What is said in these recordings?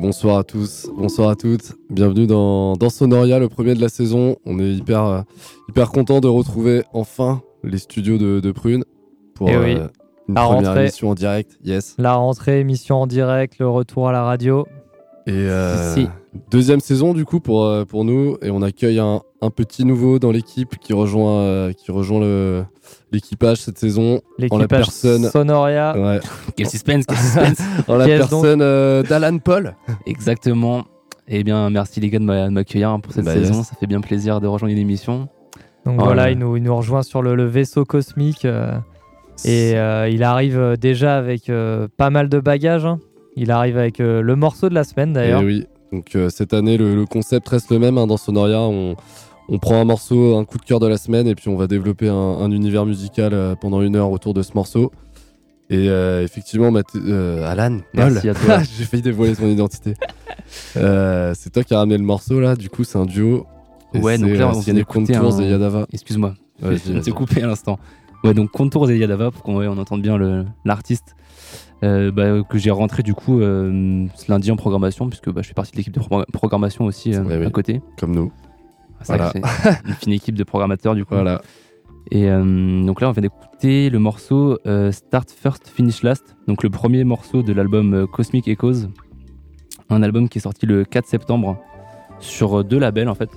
Bonsoir à tous, bonsoir à toutes. Bienvenue dans, dans Sonoria, le premier de la saison. On est hyper, euh, hyper content de retrouver enfin les studios de, de Prune pour Eh oui. euh, une La première rentrée. émission en direct. Yes. La rentrée, émission en direct, le retour à la radio. Et euh, Si. deuxième saison du coup pour, pour nous. Et on accueille un, un petit nouveau dans l'équipe qui rejoint, qui rejoint le- l'équipage cette saison. En la L'équipage personne. Sonoria. Ouais. Quel suspense, quel suspense. En la personne euh, d'Alan Paul. Exactement. Eh bien, merci les gars de m'a- de m'accueillir hein, pour cette Bah, saison. yes. Ça fait bien plaisir de rejoindre l'émission. Donc Oh voilà, là. il nous, il nous rejoint sur le, le vaisseau cosmique. euh, et euh, il arrive déjà avec euh, pas mal de bagages. hein. Il arrive avec euh, le morceau de la semaine d'ailleurs. Eh oui. Donc euh, cette année, le, le concept reste le même hein, dans Sonoria. On, on prend un morceau, un coup de cœur de la semaine, et puis on va développer un, un univers musical euh, pendant une heure autour de ce morceau. Et euh, effectivement, euh, Alan, Paul, Merci à toi. j'ai failli dévoiler son identité. Euh, c'est toi qui as ramené le morceau là. Du coup, c'est un duo. Et Ouais, donc là, on vient d'écouter Contours un- et Yadava. Excuse-moi, Vas-y, je t'ai coupé à l'instant. Ouais, donc Contours et Yadava pour qu'on ouais, on entende bien l'artiste. Bah, que j'ai rentré du coup ce lundi en programmation, puisque bah, je fais partie de l'équipe de pro- programmation aussi Ouais, à côté. Comme nous. Que c'est une fine équipe de programmateurs du coup. Voilà. Et euh, donc là, on vient d'écouter le morceau euh, Start First, Finish Last, donc le premier morceau de l'album euh, Cosmic Echoes, un album qui est sorti le 4 septembre sur deux labels en fait.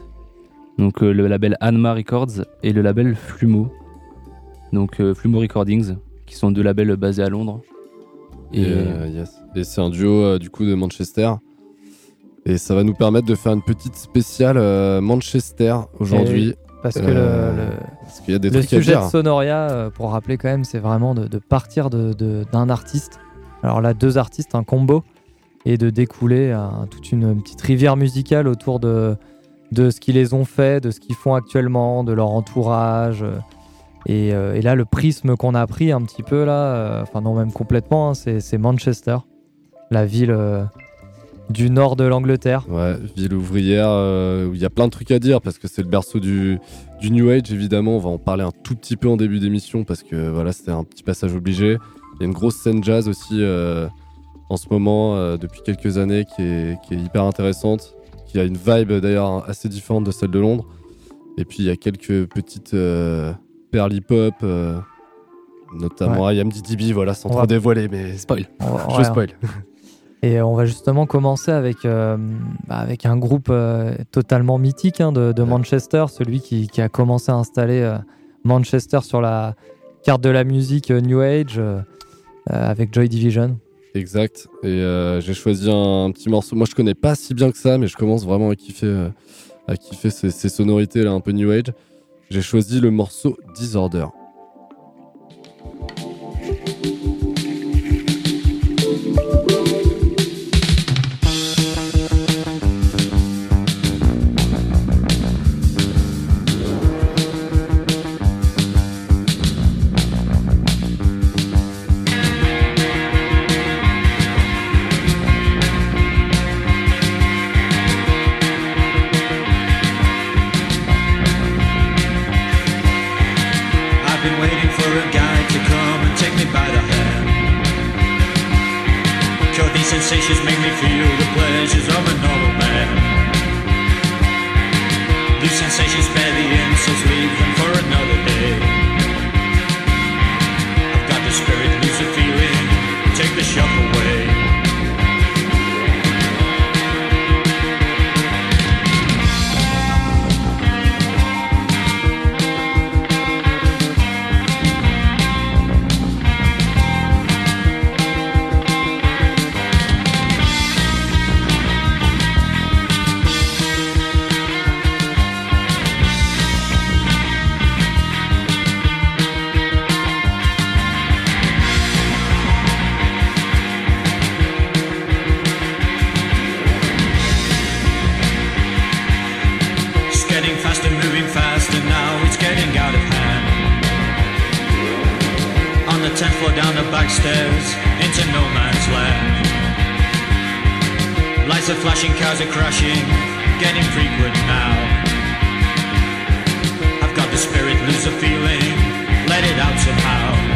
Donc euh, le label Anma Records et le label Flumo. Donc Flumo Recordings, qui sont deux labels basés à Londres. Et, yes. Et c'est un duo du coup de Manchester. Et ça va nous permettre de faire une petite spéciale euh, Manchester aujourd'hui. Parce que Euh, le- le, Parce qu'il y a des le trucs à sujet de Sonoria, euh, pour rappeler quand même, c'est vraiment de, de partir de- d'un artiste. Alors là, deux artistes, un combo, et de découler un- toute une, petite rivière musicale autour de, de ce qu'ils les ont fait, de ce qu'ils font actuellement, de leur entourage. euh, Et, euh, et là, le prisme qu'on a pris un petit peu là, euh, enfin non même complètement, hein, c'est, Manchester, la ville euh, du nord de l'Angleterre. Ouais, ville ouvrière euh, où il y a plein de trucs à dire parce que c'est le berceau du, du New Age évidemment. On va en parler un tout petit peu en début d'émission parce que voilà, c'était un petit passage obligé. Il y a une grosse scène jazz aussi euh, en ce moment euh, depuis quelques années qui est, qui est hyper intéressante, qui a une vibe d'ailleurs assez différente de celle de Londres. Et puis il y a quelques petites perles hip-hop, notamment Ouais. I Am DDB, voilà, sans On trop va- dévoiler, mais Spoil. Va- je ouais, spoil. Et on va justement commencer avec, euh, bah, avec un groupe euh, totalement mythique hein, de, de Manchester, celui qui, qui a commencé à installer euh, Manchester sur la carte de la musique New Age avec Joy Division. Exact. Et j'ai choisi un, petit morceau. Moi, je connais pas si bien que ça, mais je commence vraiment à kiffer, à kiffer ces, ces sonorités là, un peu new age. J'ai choisi le morceau Disorder. 10th floor down the back stairs, into no man's land. Lights are flashing, cars are crashing, getting frequent now. I've got the spirit, lose the feeling, let it out somehow.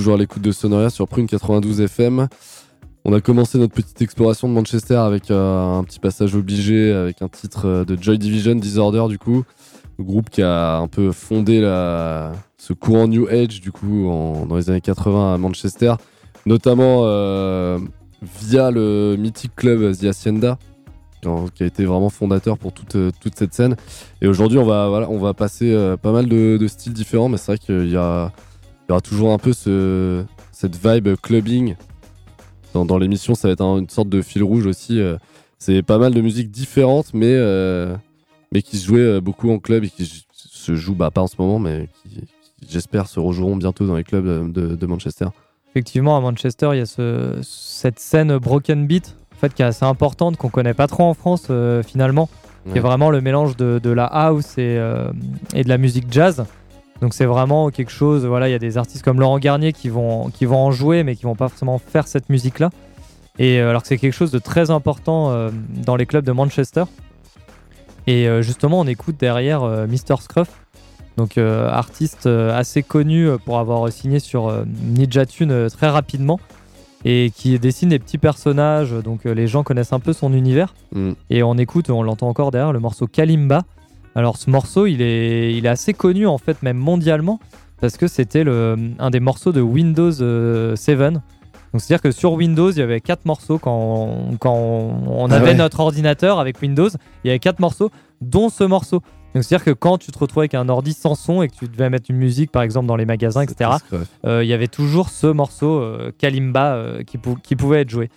Toujours à l'écoute de Sonoria sur Prune 92 FM. On a commencé notre petite exploration de Manchester avec euh, un petit passage obligé, avec un titre euh, de Joy Division, Disorder du coup. Le groupe qui a un peu fondé la, ce courant New Age du coup en- dans les années 80 à Manchester, notamment euh, via le mythique club The Hacienda, en- qui a été vraiment fondateur pour toute, toute cette scène. Et aujourd'hui, on va, voilà, on va passer pas mal de, de styles différents, mais c'est vrai qu'il y, a- y aura toujours un peu ce, cette vibe clubbing. Dans, dans l'émission, ça va être un- une sorte de fil rouge aussi. euh, c'est pas mal de musiques différentes, mais euh, mais qui se jouaient euh, beaucoup en club et qui se jouent, bah, pas en ce moment, mais qui, qui, j'espère, se rejoueront bientôt dans les clubs de, de Manchester. Effectivement, à Manchester, il y a ce- cette scène Broken Beat, en fait, qui est assez importante, qu'on connaît pas trop en France euh, finalement, qui est Ouais. vraiment le mélange de, de la house et, euh, et de la musique jazz. Donc c'est vraiment quelque chose. Voilà, il y a des artistes comme Laurent Garnier qui vont qui vont en jouer, mais qui vont pas forcément faire cette musique-là. Et euh, alors que c'est quelque chose de très important euh, dans les clubs de Manchester. Et euh, justement, on écoute derrière euh, Mr. Scruff, donc artiste assez connu pour avoir signé sur Ninja Tune très rapidement et qui dessine des petits personnages. Donc les gens connaissent un peu son univers. Mm. Et on écoute, on l'entend encore derrière, le morceau Kalimba. Alors ce morceau, il est, il est assez connu en fait, même mondialement, parce que c'était un des morceaux de Windows euh, 7. Donc c'est-à-dire que sur Windows, il y avait quatre morceaux quand on, quand on on Ah avait ouais. notre ordinateur avec Windows, il y avait quatre morceaux, dont ce morceau. Donc c'est-à-dire que quand tu te retrouvais avec un ordi sans son et que tu devais mettre une musique par exemple dans les magasins, etc., euh, il y avait toujours ce morceau euh, Kalimba euh, qui, pou- qui pouvait être joué.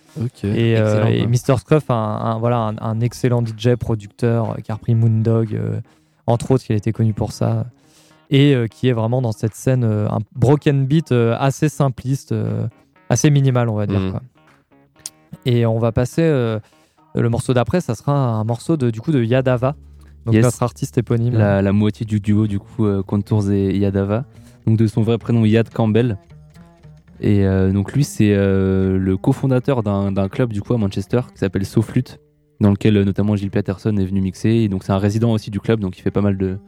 Et, euh, et. Mr. Scruff, un, un- voilà, un, un excellent DJ, producteur, qui a repris Moondog, euh, entre autres, qui a été connu pour ça, et euh, qui est vraiment dans cette scène, euh, un broken beat euh, assez simpliste, euh, assez minimal, on va dire. Quoi. Et on va passer, euh, le morceau d'après, ça sera un morceau de, du coup de Yadava, donc Yes. notre artiste éponyme. la, la moitié du duo du coup euh, Contours et Yadava donc de son vrai prénom Yad Campbell et euh, donc lui c'est euh, le cofondateur d'un club du coup à Manchester qui s'appelle Soflute dans lequel euh, notamment Gilles Peterson est venu mixer et donc c'est un résident aussi du club donc il fait pas mal de,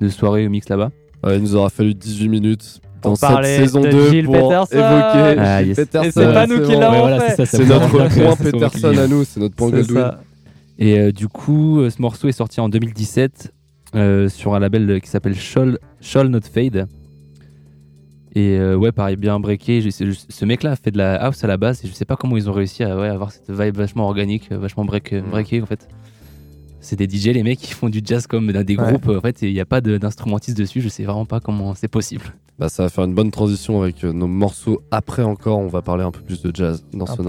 de soirées au mix là-bas Ouais, il nous aura fallu 18 minutes dans cette saison de 2 Gilles pour Peterson. évoquer Ah, Gilles yes. Peterson. Et c'est pas nous qui l'avons fait. c'est notre point Peterson à nous, c'est notre point. Et euh, du coup, euh, ce morceau est sorti en 2017 euh, sur un label qui s'appelle Shall, Shall Not Fade. Et euh, ouais, pareil, bien breaké. Je sais- je- ce mec-là a fait de la house à la base et je sais pas comment ils ont réussi à ouais, avoir cette vibe vachement organique, vachement break, Mm. breaké en fait. C'est des DJ, les mecs qui font du jazz comme dans des Ouais. groupes. En fait, il n'y a pas de- d'instrumentiste dessus. Je sais vraiment pas comment c'est possible. Bah, ça va faire une bonne transition avec nos morceaux. Après encore, on va parler un peu plus de jazz dans Un peu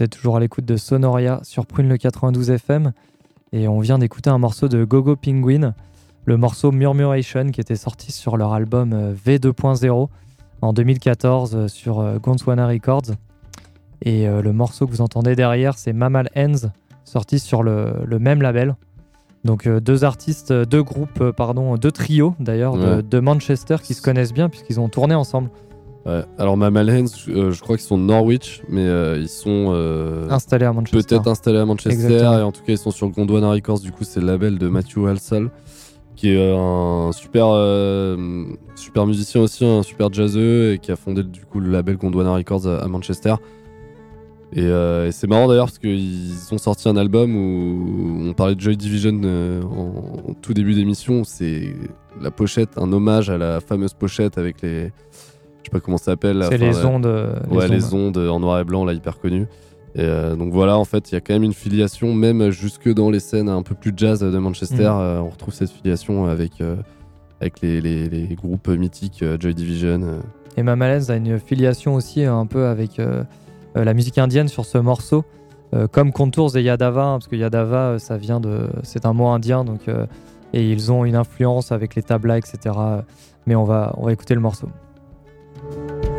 Êtes toujours à l'écoute de Sonoria sur Prune le 92 FM et on vient d'écouter un morceau de Gogo Penguin, le morceau Murmuration qui était sorti sur leur album euh, V2.0 en 2014 euh, sur euh, Gondwana Records. Et le morceau que vous entendez derrière, c'est Mammal Hands, sorti sur le, le même label. Donc deux artistes, deux groupes, pardon, deux trios d'ailleurs de, de Manchester qui se connaissent bien puisqu'ils ont tourné ensemble, Ouais. Alors Hands, euh, je crois qu'ils sont de Norwich, mais euh, ils sont euh, installés à Manchester. peut-être installés à Manchester Exactement. et en tout cas ils sont sur Gondwana Records. Du coup, c'est le label de Matthew Halsall, qui est un super super musicien aussi, un super jazzeux et qui a fondé du coup le label Gondwana Records à, à Manchester. Et, et c'est marrant d'ailleurs parce qu'ils ont sorti un album où on parlait de Joy Division en, en tout début d'émission. C'est la pochette, un hommage à la fameuse pochette avec les. Sais pas comment ça s'appelle. C'est enfin, les ondes. euh, ouais, les ondes en noir et blanc, là, hyper connues. Et euh, donc voilà, en fait, il y a quand même une filiation, même jusque dans les scènes un peu plus jazz de Manchester, Mhm. euh, on retrouve cette filiation avec, euh, avec les, les- les groupes mythiques euh, Joy Division. euh. Et Mamalens a une filiation aussi un peu avec euh, euh, la musique indienne sur ce morceau, euh, comme Contours et Yadava, hein, parce que Yadava, euh, ça vient de, c'est un mot indien, donc euh, et ils ont une influence avec les tablas, etc. Mais on va, on va écouter le morceau. Thank you.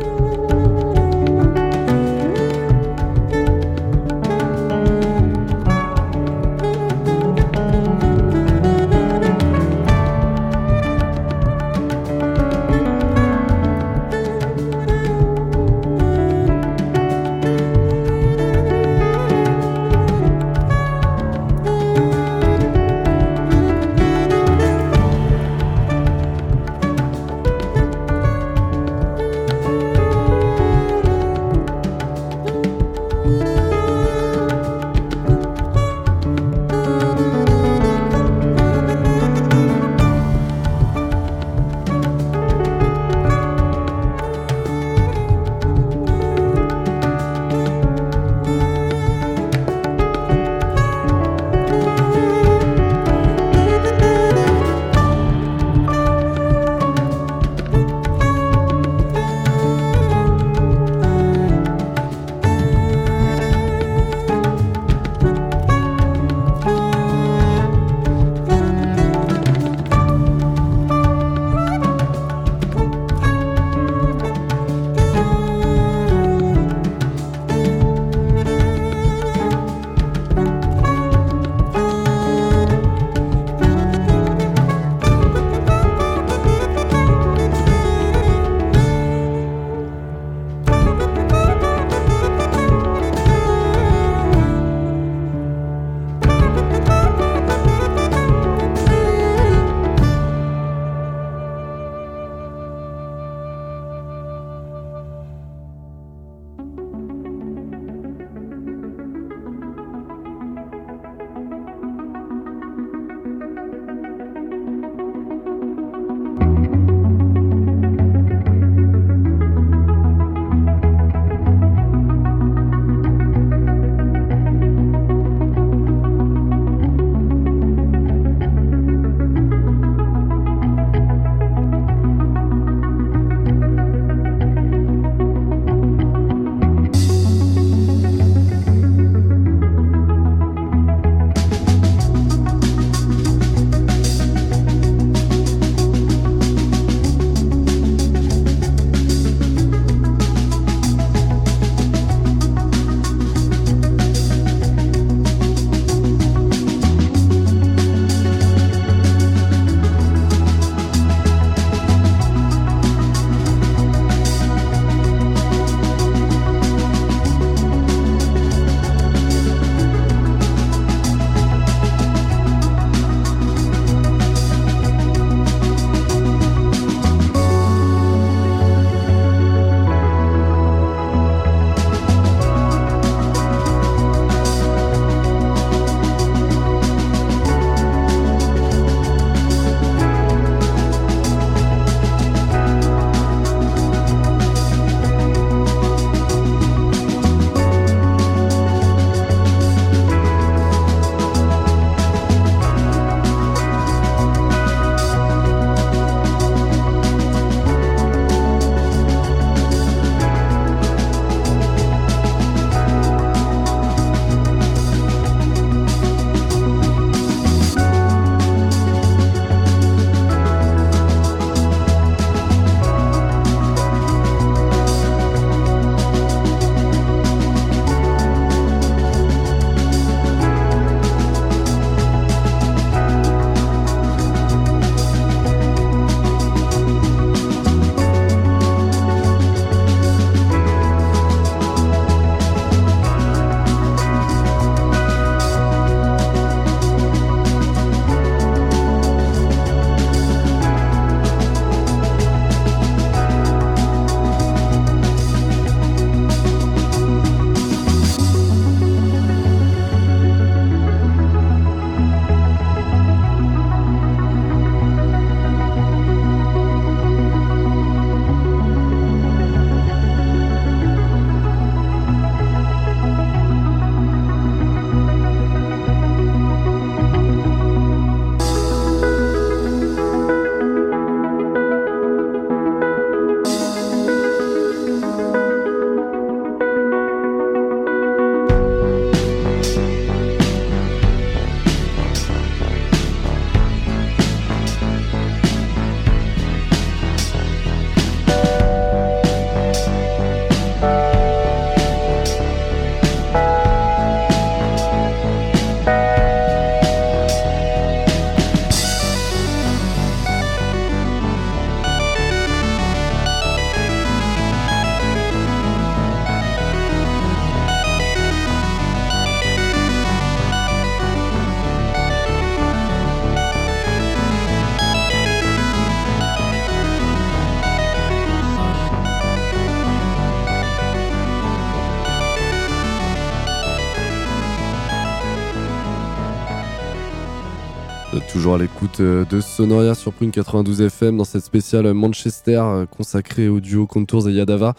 Euh, de Sonoria sur Prune 92 FM dans cette spéciale Manchester euh, consacrée au duo Contours et Yadava.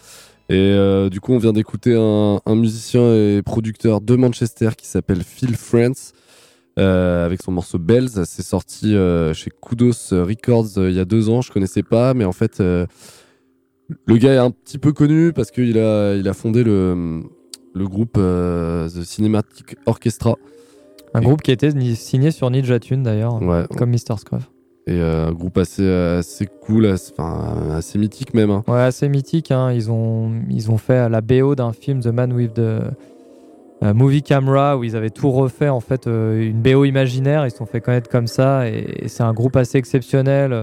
Et euh, du coup, on vient d'écouter un, musicien et producteur de Manchester qui s'appelle Phil France avec son morceau Bells. C'est sorti chez Kudos Records il y a deux ans. Je connaissais pas, mais en fait, le gars est un petit peu connu parce qu'il a, il a fondé le, le groupe The Cinematic Orchestra. Un groupe qui était signé sur Ninja Tune d'ailleurs, Ouais. comme Mr. Scruff. Et euh, un groupe assez, assez cool, assez, assez mythique même. hein. Ouais, assez mythique. hein. Ils, ont, ils ont fait la BO d'un film, The Man with the euh, Movie Camera, où ils avaient tout refait, en fait, euh, une BO imaginaire. Ils se sont fait connaître comme ça. Et, et c'est un groupe assez exceptionnel.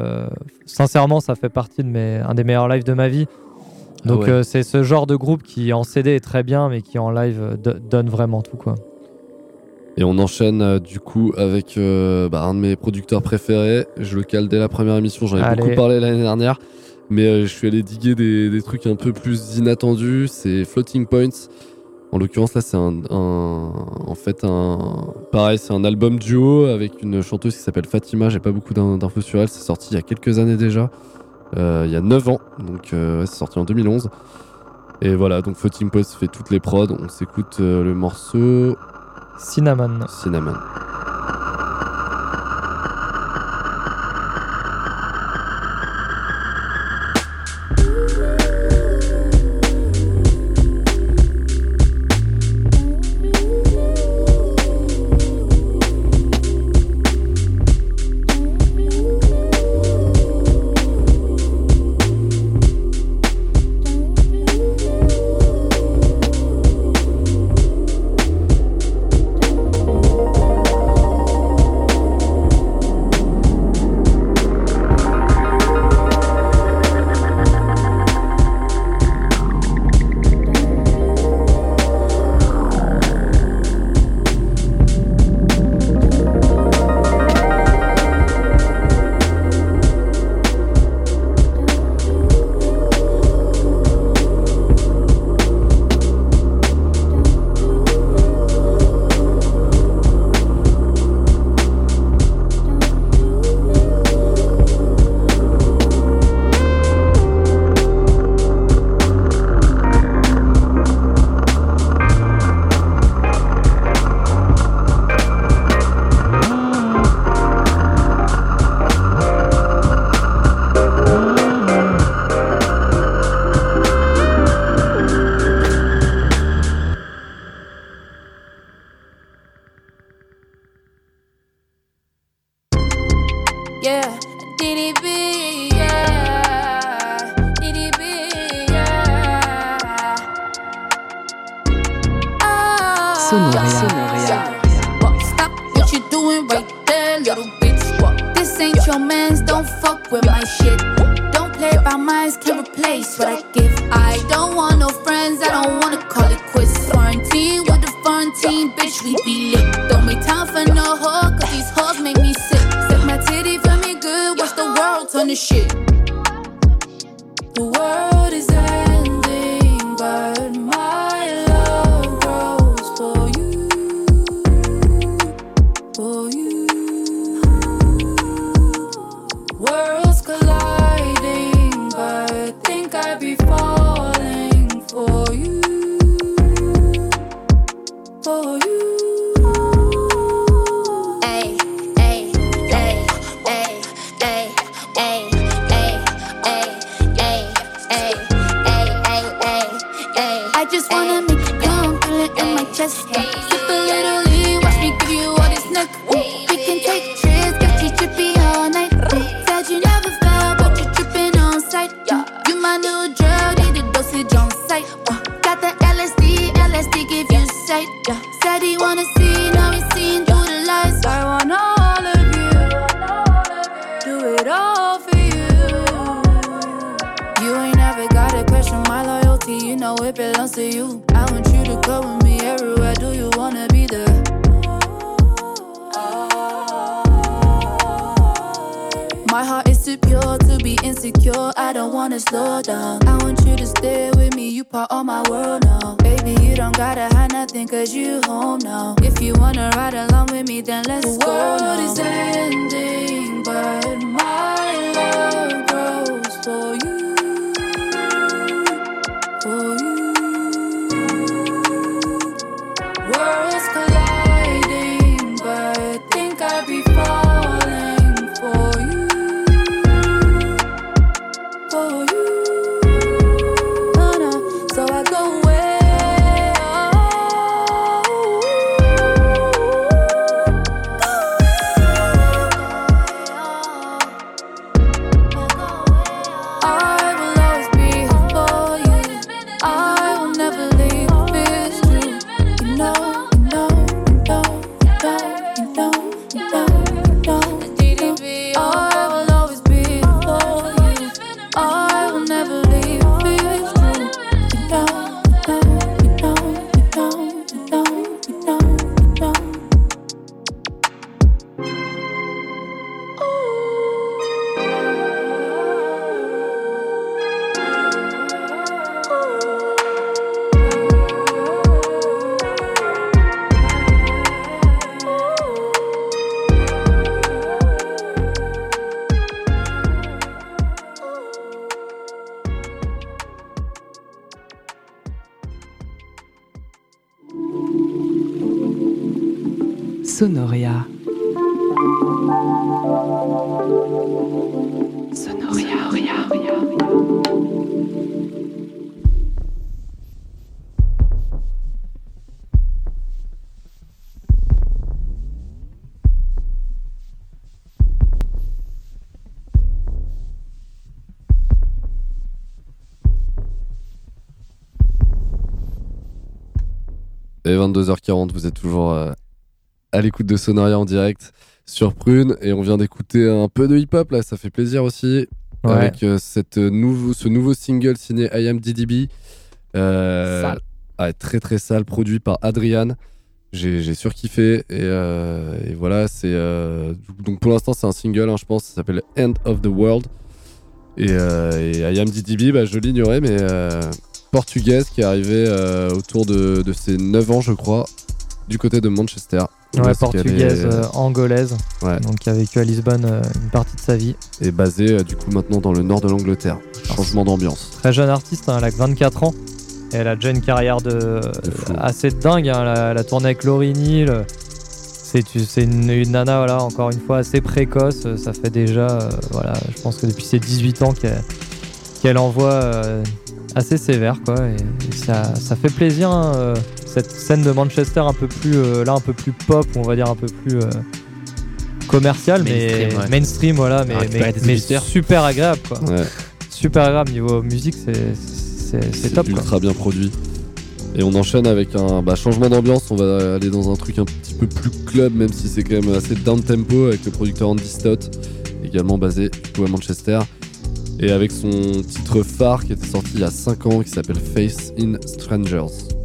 sincèrement, ça fait partie de mes, un des meilleurs lives de ma vie. Donc, Ah ouais. euh, c'est ce genre de groupe qui, en CD, est très bien, mais qui, en live, do- donne vraiment tout, quoi. Et on enchaîne euh, du coup avec euh, bah, un de mes producteurs préférés. Je le cale dès la première émission, j'en ai Allez. beaucoup parlé l'année dernière. Mais euh, je suis allé diguer des, des trucs un peu plus inattendus. C'est Floating Points. En l'occurrence, là, c'est un, un- En fait, un. Pareil, c'est un album duo avec une chanteuse qui s'appelle Fatima. J'ai pas beaucoup d'in- d'infos sur elle. C'est sorti il y a quelques années déjà. Il y a 9 ans. Donc, ouais, c'est sorti en 2011. Et voilà, donc Floating Points fait toutes les prods. On s'écoute le morceau Cinnamon. My heart is too pure to be insecure. I don't wanna slow down. I want you to stay with me. You part of my world now. Baby, you don't gotta hide nothing cause you home now. If you wanna ride along with me, then let's The go. world now. is ending, but my love grows for you. For you. Et 22h40, vous êtes toujours euh, à l'écoute de Sonoria en direct sur Prune. Et on vient d'écouter un peu de hip-hop, là, ça fait plaisir aussi. Ouais. Avec euh, cette nouveau, ce nouveau single signé I Am DDB. Euh, Sale. ouais, très très sale, produit par Adrian. J'ai j'ai surkiffé. Et, euh, et voilà, c'est. euh, donc pour l'instant, c'est un single, hein, je pense. Ça s'appelle End of the World. Et, et I Am DDB, bah, je l'ignorais, mais portugaise qui est arrivée euh, autour de, de ses 9 ans, je crois, du côté de Manchester. Ouais, portugaise, est- euh, angolaise. Ouais. Donc qui a vécu à Lisbonne euh, une partie de sa vie. est basée du coup maintenant dans le nord de l'Angleterre. Changement d'ambiance. Très jeune artiste, hein, elle a que 24 ans. Et elle a déjà une carrière de, assez dingue. hein. Elle, a, elle a tourné avec Neal. C'est une, une nana, voilà, encore une fois, assez précoce. Ça fait déjà, euh, voilà, je pense que depuis ses 18 ans qu'elle envoie euh, assez sévère, quoi. Et, et ça, ça fait plaisir, hein, euh, cette scène de Manchester un peu plus, euh, là, un peu plus pop, on va dire un peu plus euh, commercial, mais Mainstream, ouais. mainstream, voilà, mais, Ah, mais, super agréable, quoi. Ouais. Super agréable niveau musique, c'est- top, quoi. ultra bien produit. Et on enchaîne avec un bah, changement d'ambiance. On va aller dans un truc un petit peu plus club, même si c'est quand même assez down tempo avec le producteur Andy Stott, également basé du coup à Manchester. Et avec son titre phare qui était sorti il y a 5 ans qui s'appelle Face in Strangers.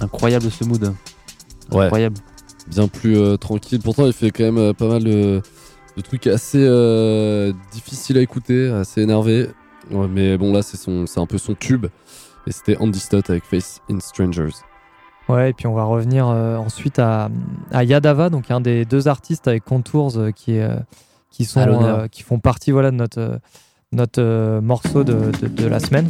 Incroyable ce mood. Ouais. Incroyable. Bien plus euh, tranquille. Pourtant, il fait quand même euh, pas mal de, de trucs assez euh, difficiles à écouter, assez énervés. Ouais, mais bon, là, c'est son- c'est un peu son tube. Et c'était Andy Stott avec Face in Strangers. Ouais, et puis on va revenir euh, ensuite à, à Yadava, donc un des deux artistes avec Contours euh, qui, est, euh, qui, sont, euh, qui font partie voilà, de notre, notre euh, morceau de, de- de la semaine.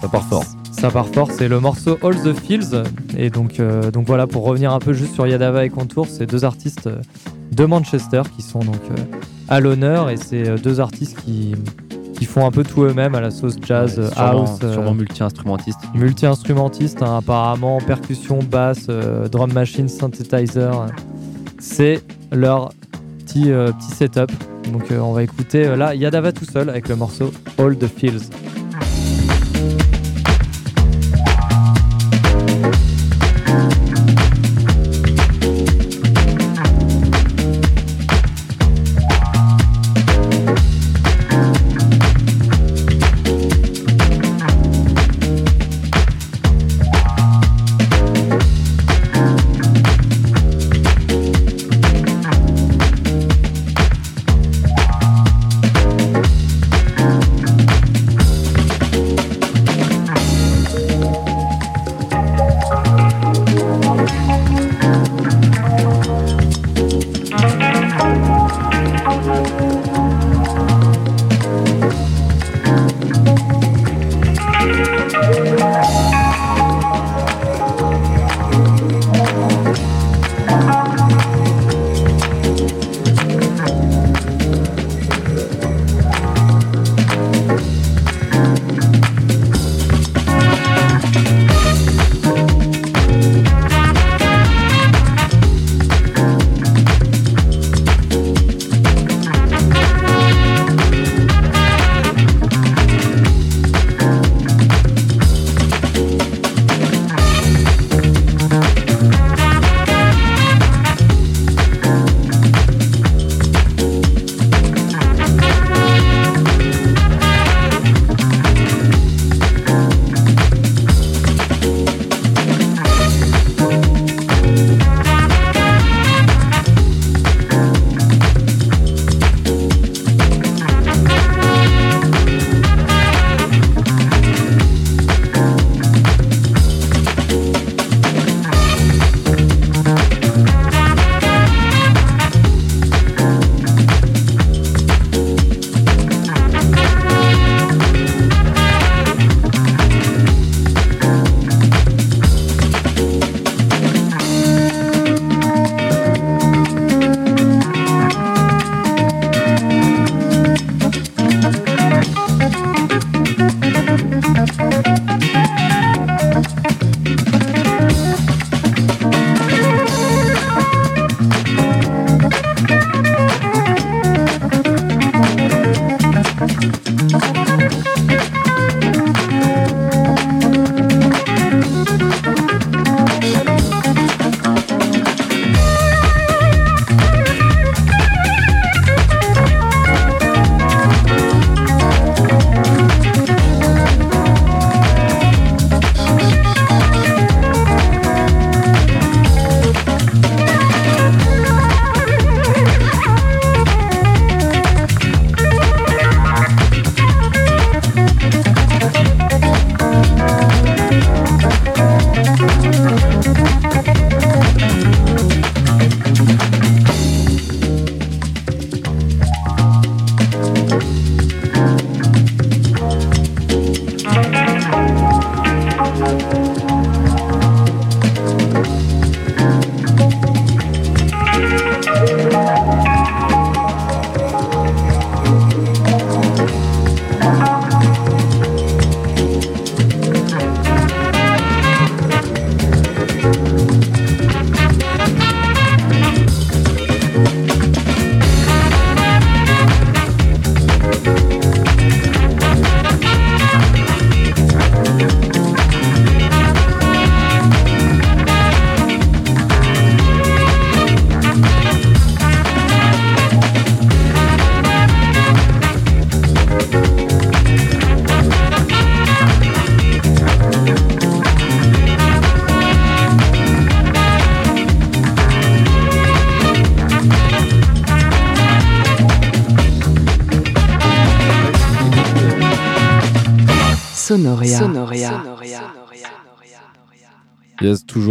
Ça part fort. Ça part fort, c'est le morceau All the Fields. Et donc, euh, donc voilà, pour revenir un peu juste sur Yadava et Contours, c'est deux artistes euh, de Manchester qui sont donc euh, à l'honneur. Et c'est deux artistes qui, qui font un peu tout eux-mêmes à la sauce jazz, Ouais, sûrement, house. sûrement multi-instrumentiste. multi-instrumentiste, hein, apparemment, percussion, basse, drum machine, synthesizer. C'est leur petit, petit setup. Donc on va écouter là Yadava tout seul avec le morceau All the Fields.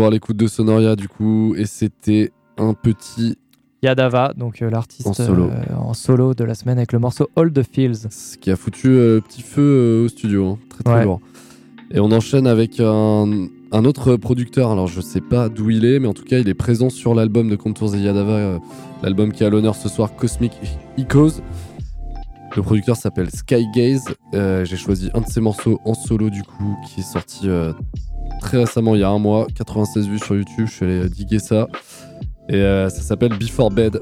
Toujours à l'écoute de Sonoria du coup, et c'était un petit Yadava, donc euh, l'artiste En solo. euh, en solo de la semaine avec le morceau All the Fields. qui a foutu euh, petit feu euh, au studio, hein. très très Ouais. lourd. Et on enchaîne avec un, un autre producteur, alors je sais pas d'où il est, mais en tout cas il est présent sur l'album de Contours et Yadava, euh, l'album qui a l'honneur ce soir, Cosmic Echoes. Le producteur s'appelle Skygaze, j'ai choisi un de ses morceaux en solo du coup, qui est sorti très récemment, il y a un mois, 96 vues sur YouTube, je suis allé euh, diguer ça. Et euh, ça s'appelle Before Bed.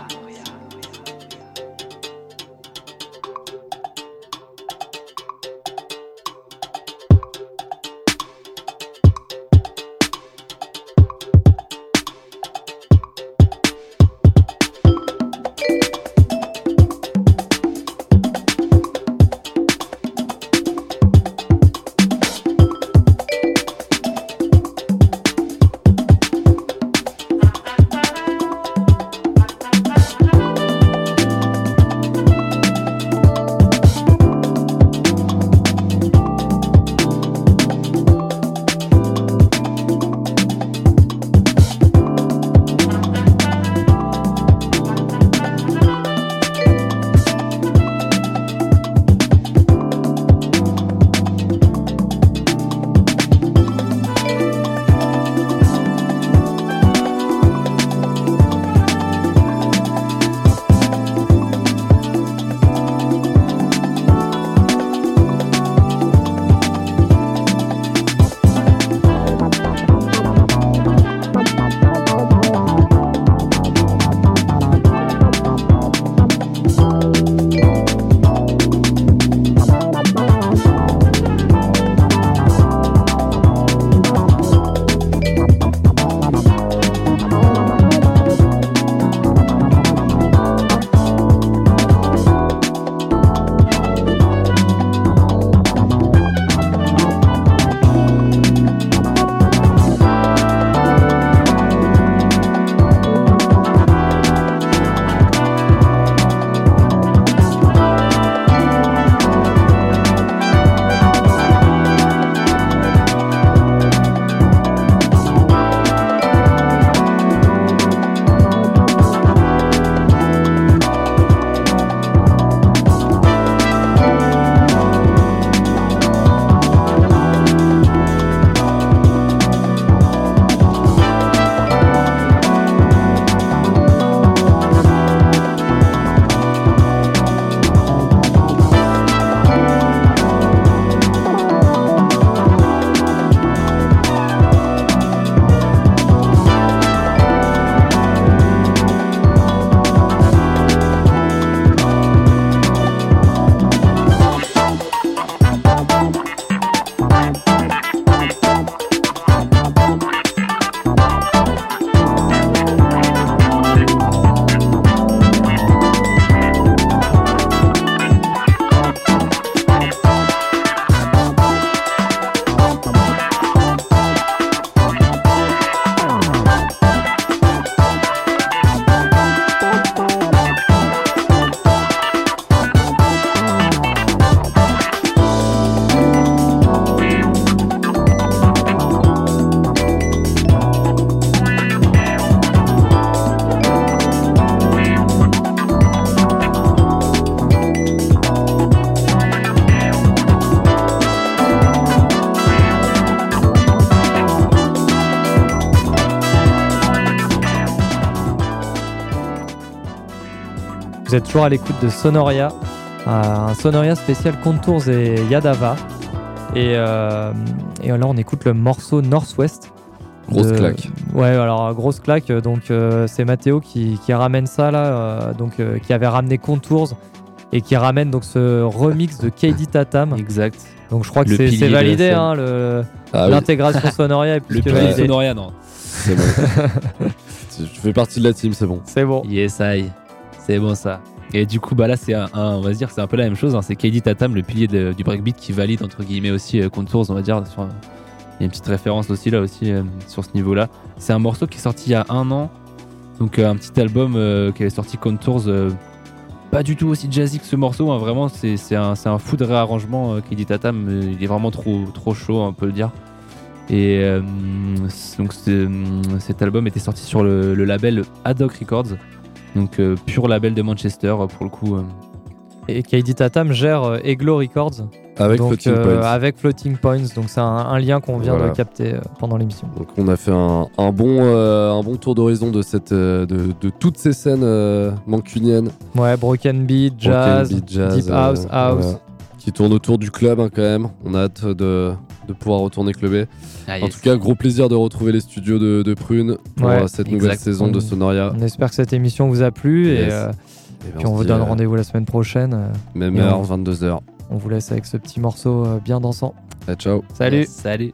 Vous êtes toujours à l'écoute de Sonoria, un Sonoria spécial Contours et Yadava. Et, euh, et là, on écoute le morceau Northwest. Grosse de- claque. Ouais, alors grosse claque. Donc euh, c'est Mathéo qui, qui ramène ça là, euh, donc euh, qui avait ramené Contours et qui ramène donc ce remix de KD Tatam. Exact. Donc je crois que c'est validé scène. hein, Ah oui. l'intégration Sonoria est plus Le pilier. Sonoria, non. C'est bon. Tu fais partie de la team, c'est bon. C'est bon. Yes, I. C'est bon ça. Et du coup, bah là, c'est un, on va dire, c'est un peu la même chose. hein. C'est KD Tatam, le pilier du breakbeat, qui valide entre guillemets aussi euh, Contours, on va dire. il y a une petite référence aussi là aussi euh, sur ce niveau-là. C'est un morceau qui est sorti il y a un an, donc euh, un petit album qui avait sorti Contours. pas du tout aussi jazzy que ce morceau, hein. vraiment c'est un, un fou de réarrangement KD Tatam, il est vraiment trop, trop chaud, on peut le dire. Et donc cet album était sorti sur le, label Ad Records, donc euh, pur label de Manchester euh, pour le coup. euh. Et KD Tatam gère euh, Eglo Records. Avec donc, Floating euh, Points. Avec Floating Points. Donc c'est un, un lien qu'on vient Voilà. de capter euh, pendant l'émission. Donc on a fait un, un bon, euh, un bon tour d'horizon de, cette, de, de toutes ces scènes euh, mancuniennes. Ouais, Broken Beat, Broken Jazz, Beat, jazz, Deep euh, House, House. voilà. Qui tournent autour du club hein, quand même. On a hâte de, de pouvoir retourner clubber. Ah, En yes. tout cas, gros plaisir de retrouver les studios de, de Prune pour Ouais, euh, cette nouvelle exact. saison de Sonoria. On espère que cette émission vous a plu et, euh, Et ben, puis on vous donne euh, rendez-vous la semaine prochaine. Même Et heure, on- 22h. On vous laisse avec ce petit morceau bien dansant. ciao. Salut Salut.